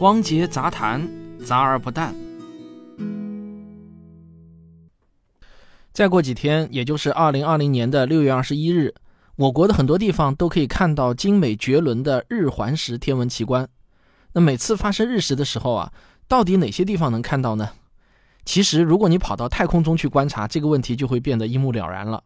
汪杰杂谈，杂而不淡。再过几天，也就是二零二零年的六月二十一日，我国的很多地方都可以看到精美绝伦的日环食天文奇观。那每次发生日食的时候啊，到底哪些地方能看到呢？其实，如果你跑到太空中去观察，这个问题就会变得一目了然了。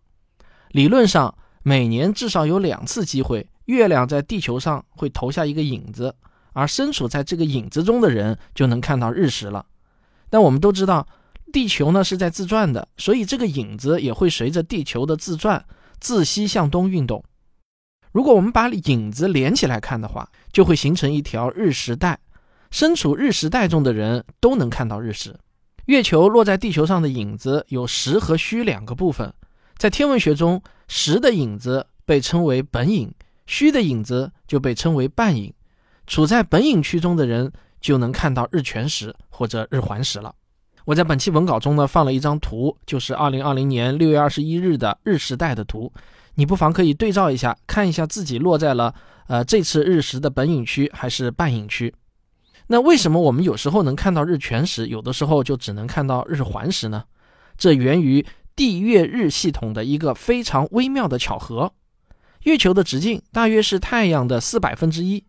理论上，每年至少有两次机会，月亮在地球上会投下一个影子。而身处在这个影子中的人就能看到日食了。但我们都知道，地球呢是在自转的，所以这个影子也会随着地球的自转自西向东运动。如果我们把影子连起来看的话，就会形成一条日食带。身处日食带中的人都能看到日食。月球落在地球上的影子有实和虚两个部分。在天文学中，实的影子被称为本影，虚的影子就被称为半影。处在本影区中的人就能看到日全食或者日环食了。我在本期文稿中呢放了一张图，就是二零二零年六月二十一日的日食带的图，你不妨可以对照一下，看一下自己落在了呃这次日食的本影区还是半影区。那为什么我们有时候能看到日全食，有的时候就只能看到日环食呢？这源于地月日系统的一个非常微妙的巧合。月球的直径大约是太阳的四百分之一。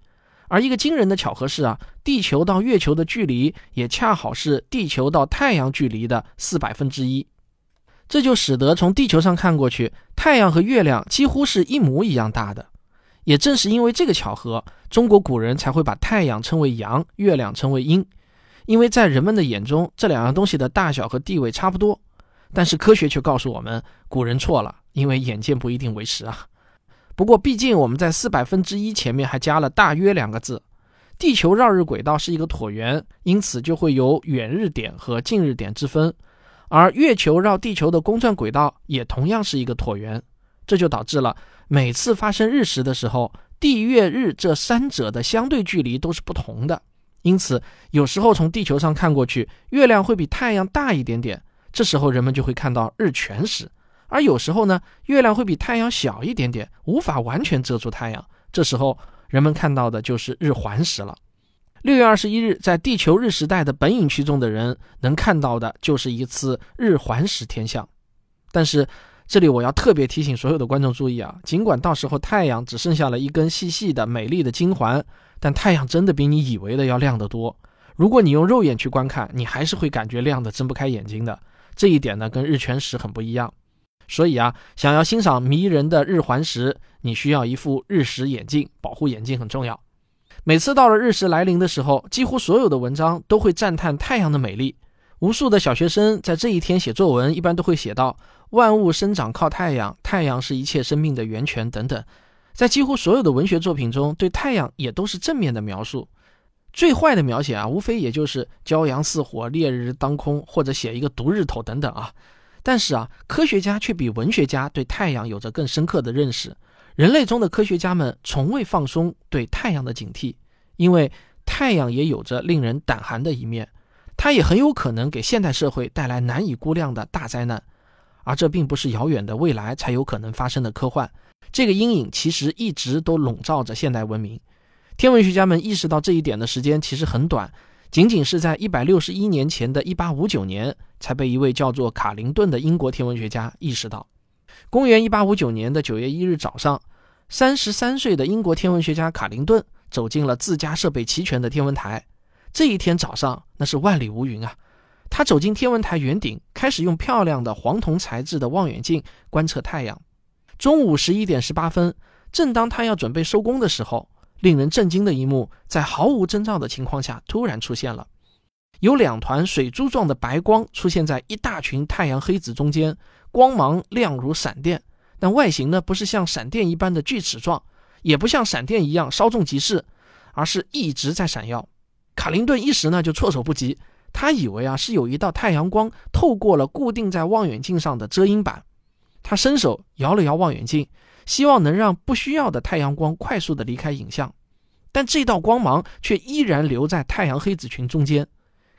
而一个惊人的巧合是啊，地球到月球的距离也恰好是地球到太阳距离的四百分之一，这就使得从地球上看过去，太阳和月亮几乎是一模一样大的。也正是因为这个巧合，中国古人才会把太阳称为阳，月亮称为阴，因为在人们的眼中，这两样东西的大小和地位差不多。但是科学却告诉我们，古人错了，因为眼见不一定为实啊。不过，毕竟我们在四百分之一前面还加了“大约”两个字。地球绕日轨道是一个椭圆，因此就会有远日点和近日点之分。而月球绕地球的公转轨道也同样是一个椭圆，这就导致了每次发生日食的时候，地、月、日这三者的相对距离都是不同的。因此，有时候从地球上看过去，月亮会比太阳大一点点，这时候人们就会看到日全食。而有时候呢，月亮会比太阳小一点点，无法完全遮住太阳。这时候，人们看到的就是日环食了。六月二十一日，在地球日食带的本影区中的人能看到的就是一次日环食天象。但是，这里我要特别提醒所有的观众注意啊，尽管到时候太阳只剩下了一根细细的、美丽的金环，但太阳真的比你以为的要亮得多。如果你用肉眼去观看，你还是会感觉亮得睁不开眼睛的。这一点呢，跟日全食很不一样。所以啊，想要欣赏迷人的日环食，你需要一副日食眼镜，保护眼睛很重要。每次到了日食来临的时候，几乎所有的文章都会赞叹太阳的美丽。无数的小学生在这一天写作文，一般都会写到“万物生长靠太阳，太阳是一切生命的源泉”等等。在几乎所有的文学作品中，对太阳也都是正面的描述。最坏的描写啊，无非也就是骄阳似火、烈日当空，或者写一个毒日头等等啊。但是啊，科学家却比文学家对太阳有着更深刻的认识。人类中的科学家们从未放松对太阳的警惕，因为太阳也有着令人胆寒的一面，它也很有可能给现代社会带来难以估量的大灾难。而这并不是遥远的未来才有可能发生的科幻，这个阴影其实一直都笼罩着现代文明。天文学家们意识到这一点的时间其实很短。仅仅是在一百六十一年前的一八五九年，才被一位叫做卡林顿的英国天文学家意识到。公元一八五九年的九月一日早上，三十三岁的英国天文学家卡林顿走进了自家设备齐全的天文台。这一天早上，那是万里无云啊！他走进天文台圆顶，开始用漂亮的黄铜材质的望远镜观测太阳。中午十一点十八分，正当他要准备收工的时候。令人震惊的一幕，在毫无征兆的情况下突然出现了，有两团水珠状的白光出现在一大群太阳黑子中间，光芒亮如闪电，但外形呢不是像闪电一般的锯齿状，也不像闪电一样稍纵即逝，而是一直在闪耀。卡林顿一时呢就措手不及，他以为啊是有一道太阳光透过了固定在望远镜上的遮阴板，他伸手摇了摇望远镜。希望能让不需要的太阳光快速的离开影像，但这道光芒却依然留在太阳黑子群中间。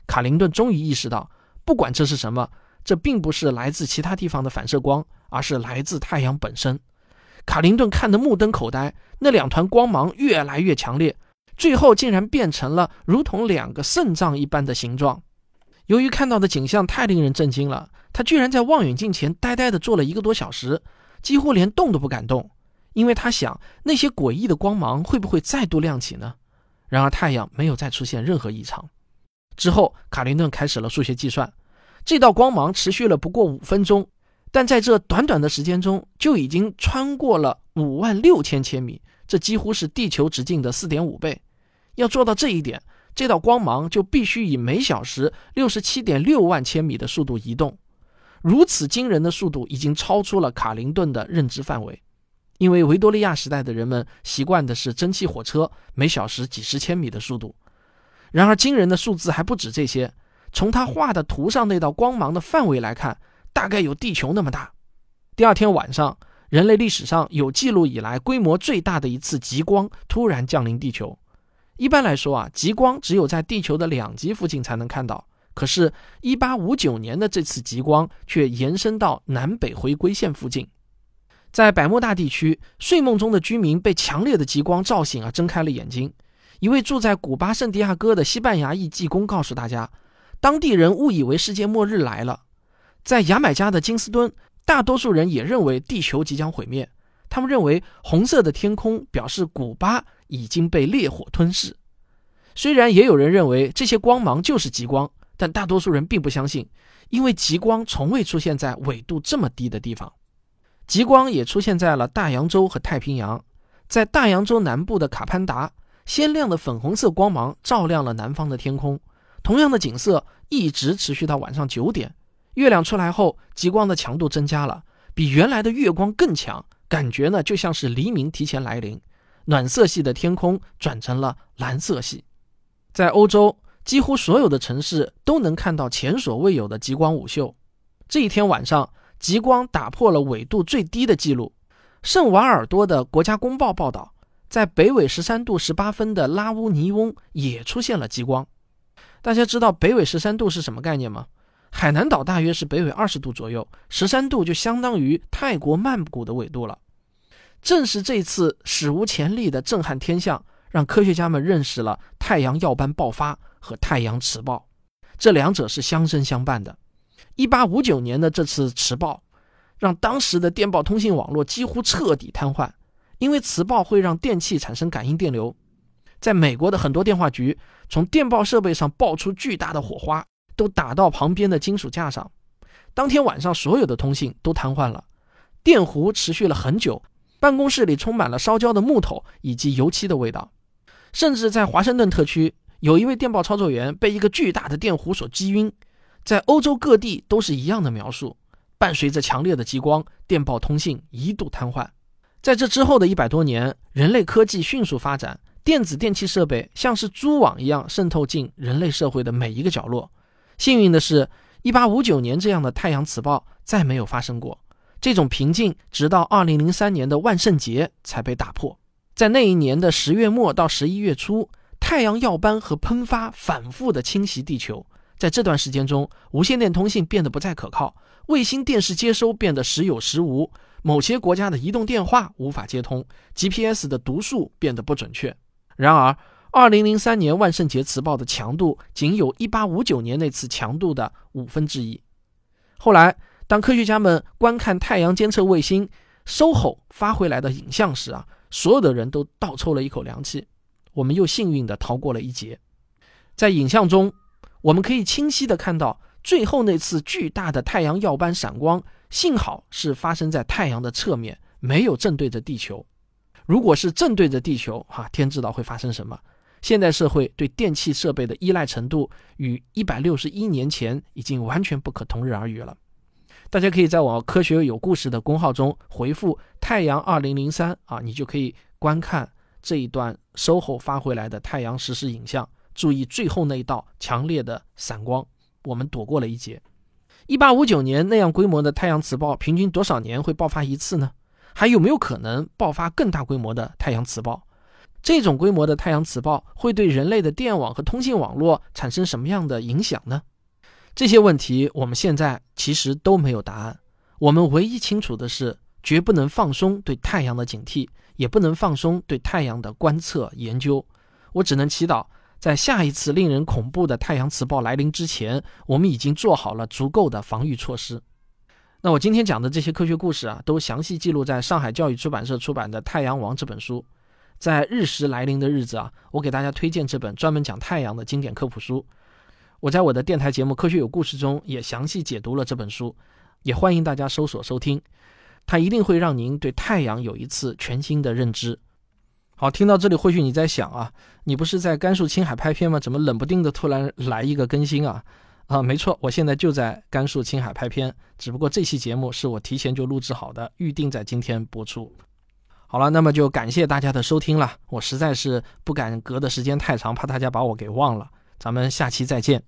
卡林顿终于意识到，不管这是什么，这并不是来自其他地方的反射光，而是来自太阳本身。卡林顿看得目瞪口呆，那两团光芒越来越强烈，最后竟然变成了如同两个肾脏一般的形状。由于看到的景象太令人震惊了，他居然在望远镜前呆呆地坐了一个多小时，几乎连动都不敢动，因为他想那些诡异的光芒会不会再度亮起呢？然而太阳没有再出现任何异常。之后，卡林顿开始了数学计算，这道光芒持续了不过五分钟，但在这短短的时间中就已经穿过了五万六千千米，这几乎是地球直径的四点五倍。要做到这一点。这道光芒就必须以每小时六十七点六万千米的速度移动，如此惊人的速度已经超出了卡林顿的认知范围。因为维多利亚时代的人们习惯的是蒸汽火车每小时几十千米的速度。然而，惊人的数字还不止这些。从他画的图上那道光芒的范围来看，大概有地球那么大。第二天晚上，人类历史上有记录以来规模最大的一次极光突然降临地球。一般来说啊，极光只有在地球的两极附近才能看到。可是1859年的这次极光却延伸到南北回归线附近，在百慕大地区，睡梦中的居民被强烈的极光照醒而睁开了眼睛。一位住在古巴圣地亚哥的西班牙裔技工告诉大家，当地人误以为世界末日来了。在牙买加的金斯敦，大多数人也认为地球即将毁灭。他们认为红色的天空表示古巴。已经被烈火吞噬。虽然也有人认为这些光芒就是极光，但大多数人并不相信，因为极光从未出现在纬度这么低的地方。极光也出现在了大洋洲和太平洋。在大洋洲南部的卡潘达，鲜亮的粉红色光芒照亮了南方的天空。同样的景色一直持续到晚上九点。月亮出来后，极光的强度增加了，比原来的月光更强，感觉呢就像是黎明提前来临。暖色系的天空转成了蓝色系，在欧洲，几乎所有的城市都能看到前所未有的极光午秀。这一天晚上，极光打破了纬度最低的记录。圣瓦尔多的国家公报报道，在北纬十三度十八分的拉乌尼翁也出现了极光。大家知道北纬十三度是什么概念吗？海南岛大约是北纬二十度左右，十三度就相当于泰国曼谷的纬度了。正是这次史无前例的震撼天象，让科学家们认识了太阳耀斑爆发和太阳磁暴，这两者是相生相伴的。一八五九年的这次磁暴，让当时的电报通信网络几乎彻底瘫痪，因为磁暴会让电器产生感应电流。在美国的很多电话局，从电报设备上爆出巨大的火花，都打到旁边的金属架上。当天晚上，所有的通信都瘫痪了，电弧持续了很久。办公室里充满了烧焦的木头以及油漆的味道，甚至在华盛顿特区，有一位电报操作员被一个巨大的电弧所击晕。在欧洲各地都是一样的描述。伴随着强烈的极光，电报通信一度瘫痪。在这之后的一百多年，人类科技迅速发展，电子电器设备像是蛛网一样渗透进人类社会的每一个角落。幸运的是，1859年这样的太阳磁暴再没有发生过。这种平静直到二零零三年的万圣节才被打破。在那一年的十月末到十一月初，太阳耀斑和喷发反复的侵袭地球。在这段时间中，无线电通信变得不再可靠，卫星电视接收变得时有时无，某些国家的移动电话无法接通，GPS 的读数变得不准确。然而，二零零三年万圣节磁暴的强度仅有一八五九年那次强度的五分之一。后来。当科学家们观看太阳监测卫星 SOHO 发回来的影像时啊，所有的人都倒抽了一口凉气。我们又幸运地逃过了一劫。在影像中，我们可以清晰地看到最后那次巨大的太阳耀斑闪光，幸好是发生在太阳的侧面，没有正对着地球。如果是正对着地球，哈，天知道会发生什么。现代社会对电气设备的依赖程度与一百六十一年前已经完全不可同日而语了。大家可以在我科学有故事的公号中回复“太阳二零零三”啊，你就可以观看这一段 SOHO 发回来的太阳实时影像。注意最后那一道强烈的闪光，我们躲过了一劫。一八五九年那样规模的太阳磁暴，平均多少年会爆发一次呢？还有没有可能爆发更大规模的太阳磁暴？这种规模的太阳磁暴会对人类的电网和通信网络产生什么样的影响呢？这些问题我们现在其实都没有答案。我们唯一清楚的是，绝不能放松对太阳的警惕，也不能放松对太阳的观测研究。我只能祈祷，在下一次令人恐怖的太阳磁暴来临之前，我们已经做好了足够的防御措施。那我今天讲的这些科学故事啊，都详细记录在上海教育出版社出版的《太阳王》这本书。在日食来临的日子啊，我给大家推荐这本专门讲太阳的经典科普书。我在我的电台节目《科学有故事》中也详细解读了这本书，也欢迎大家搜索收听。它一定会让您对太阳有一次全新的认知。好，听到这里，或许你在想啊，你不是在甘肃青海拍片吗？怎么冷不丁的突然来一个更新啊？啊，没错，我现在就在甘肃青海拍片，只不过这期节目是我提前就录制好的，预定在今天播出。好了，那么就感谢大家的收听了。我实在是不敢隔的时间太长，怕大家把我给忘了。咱们下期再见。